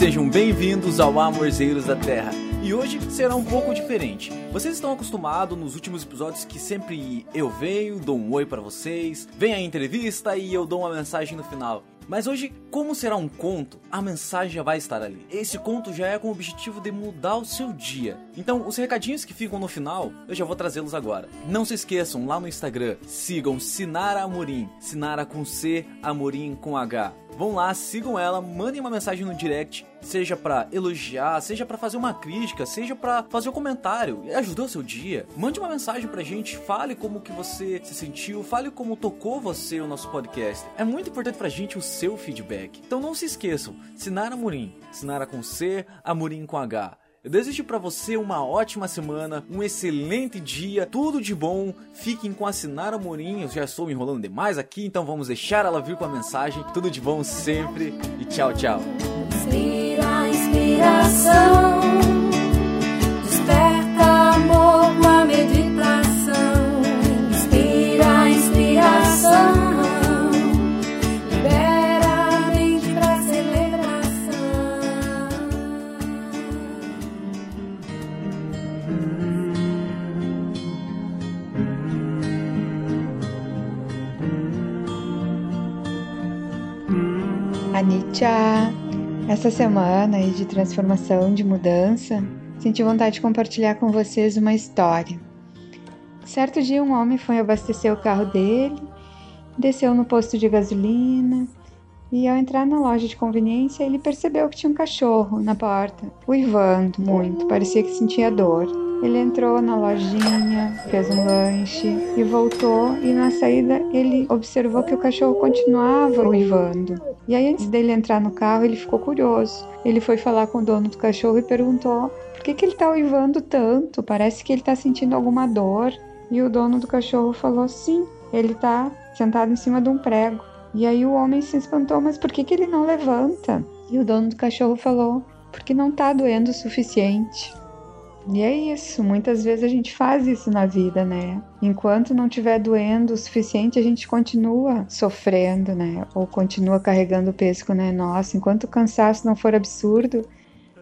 Sejam bem-vindos ao Amorzeiros da Terra. E hoje será um pouco diferente. Vocês estão acostumados nos últimos episódios que sempre eu venho, dou um oi para vocês, vem a entrevista e eu dou uma mensagem no final. Mas hoje, como será um conto, a mensagem já vai estar ali. Esse conto já é com o objetivo de mudar o seu dia. Então, os recadinhos que ficam no final, eu já vou trazê-los agora. Não se esqueçam, lá no Instagram, sigam Sinara Amorim, Sinara com C, Amorim com H. Vão lá, sigam ela, mandem uma mensagem no direct, seja para elogiar, seja para fazer uma crítica, seja para fazer um comentário. Ajudou seu dia? Mande uma mensagem pra gente, fale como que você se sentiu, fale como tocou você o nosso podcast. É muito importante pra gente o seu feedback. Então não se esqueçam, Sinara Amorim, Sinara com C, Amorim com H. Eu desejo para você uma ótima semana, um excelente dia, tudo de bom. Fiquem com a Sinara Morim. Eu já estou me enrolando demais aqui, então vamos deixar ela vir com a mensagem. Tudo de bom sempre e tchau, tchau. Inspira, inspiração. Desperta amor com a meditação. Inspira, inspiração. Anicca! Essa semana aí de transformação, de mudança, senti vontade de compartilhar com vocês uma história. Certo dia, um homem foi abastecer o carro dele, desceu no posto de gasolina e, ao entrar na loja de conveniência, ele percebeu que tinha um cachorro na porta, uivando muito, parecia que sentia dor. Ele entrou na lojinha, fez um lanche e voltou. E na saída ele observou que o cachorro continuava uivando. E aí, antes dele entrar no carro, ele ficou curioso. Ele foi falar com o dono do cachorro e perguntou por que, que ele está uivando tanto. Parece que ele está sentindo alguma dor. E o dono do cachorro falou: sim, ele está sentado em cima de um prego. E aí o homem se espantou, mas por que, que ele não levanta? E o dono do cachorro falou: porque não está doendo o suficiente. E é isso, muitas vezes a gente faz isso na vida, né? Enquanto não estiver doendo o suficiente, a gente continua sofrendo, né? Ou continua carregando o peso que não é nosso. Enquanto o cansaço não for absurdo,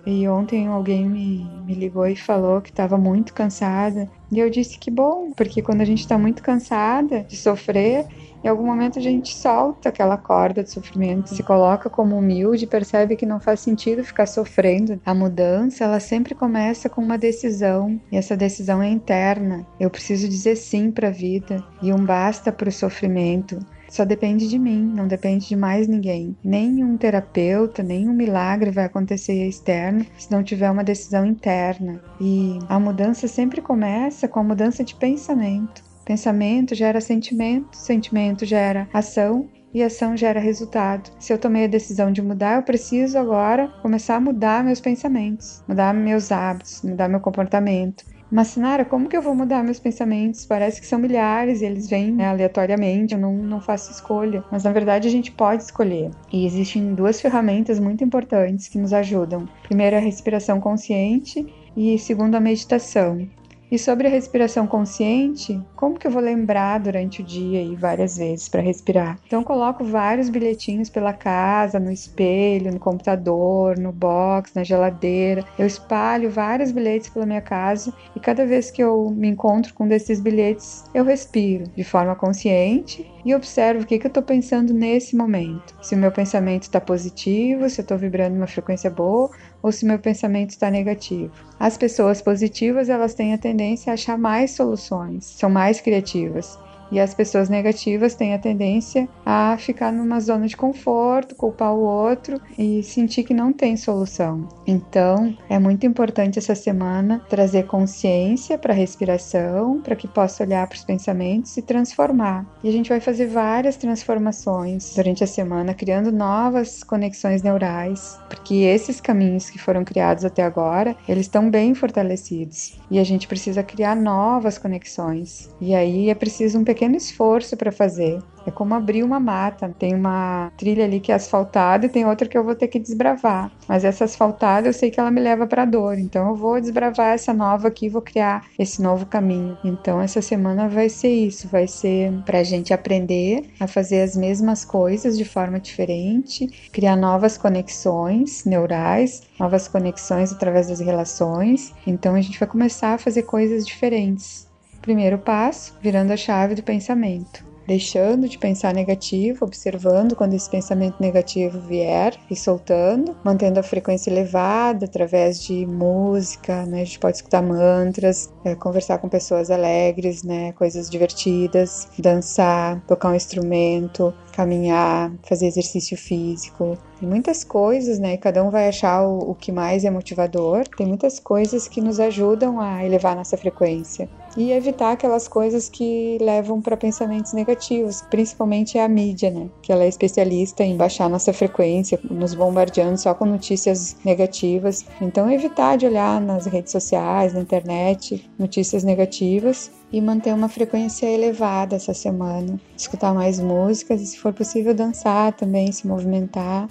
e ontem alguém me, me ligou e falou que estava muito cansada. E eu disse que bom, porque quando a gente está muito cansada de sofrer, em algum momento a gente solta aquela corda de sofrimento, se coloca como humilde, percebe que não faz sentido ficar sofrendo. A mudança, ela sempre começa com uma decisão, e essa decisão é interna. Eu preciso dizer sim para a vida e um basta para o sofrimento. Só depende de mim, não depende de mais ninguém. Nenhum terapeuta, nenhum milagre vai acontecer externo se não tiver uma decisão interna. E a mudança sempre começa com a mudança de pensamento. Pensamento gera sentimento, sentimento gera ação e ação gera resultado. Se eu tomei a decisão de mudar, eu preciso agora começar a mudar meus pensamentos, mudar meus hábitos, mudar meu comportamento. Mas, Sinara, como que eu vou mudar meus pensamentos? Parece que são milhares e eles vêm né, aleatoriamente, eu não, não faço escolha. Mas, na verdade, a gente pode escolher. E existem duas ferramentas muito importantes que nos ajudam. Primeiro, a respiração consciente e segundo, a meditação. E sobre a respiração consciente, como que eu vou lembrar durante o dia e várias vezes para respirar? Então coloco vários bilhetinhos pela casa, no espelho, no computador, no box, na geladeira. Eu espalho vários bilhetes pela minha casa e cada vez que eu me encontro com um desses bilhetes, eu respiro de forma consciente e observo o que, que eu estou pensando nesse momento. Se o meu pensamento está positivo, se eu estou vibrando uma frequência boa ou se meu pensamento está negativo. As pessoas positivas elas têm a tendência a achar mais soluções, são mais criativas. E as pessoas negativas têm a tendência a ficar numa zona de conforto, culpar o outro e sentir que não tem solução. Então, é muito importante essa semana trazer consciência para a respiração, para que possa olhar para os pensamentos e transformar. E a gente vai fazer várias transformações durante a semana, criando novas conexões neurais, porque esses caminhos que foram criados até agora, eles estão bem fortalecidos. E a gente precisa criar novas conexões. E aí é preciso um pequeno pequeno esforço para fazer. É como abrir uma mata. Tem uma trilha ali que é asfaltada e tem outra que eu vou ter que desbravar. Mas essa asfaltada eu sei que ela me leva para dor. Então eu vou desbravar essa nova aqui, vou criar esse novo caminho. Então essa semana vai ser isso, vai ser para a gente aprender a fazer as mesmas coisas de forma diferente, criar novas conexões neurais, novas conexões através das relações. Então a gente vai começar a fazer coisas diferentes. Primeiro passo, virando a chave do pensamento deixando de pensar negativo, observando quando esse pensamento negativo vier e soltando, mantendo a frequência elevada através de música, né? A gente pode escutar mantras, é, conversar com pessoas alegres, né? Coisas divertidas, dançar, tocar um instrumento, caminhar, fazer exercício físico. Tem muitas coisas, né? Cada um vai achar o, o que mais é motivador. Tem muitas coisas que nos ajudam a elevar nossa frequência e evitar aquelas coisas que levam para pensamentos negativos, principalmente a mídia, né? Que ela é especialista em baixar nossa frequência, nos bombardeando só com notícias negativas. Então, evitar de olhar nas redes sociais, na internet, notícias negativas e manter uma frequência elevada essa semana. Escutar mais músicas e, se for possível, dançar também, se movimentar.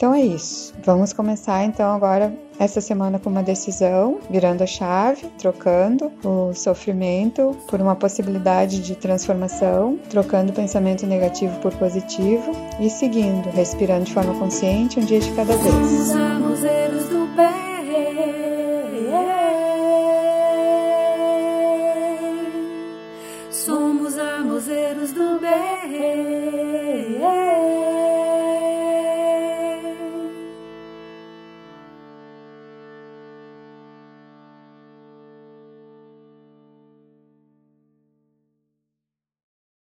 Então é isso. Vamos começar então agora essa semana com uma decisão, virando a chave, trocando o sofrimento por uma possibilidade de transformação, trocando pensamento negativo por positivo e seguindo, respirando de forma consciente um dia de cada vez.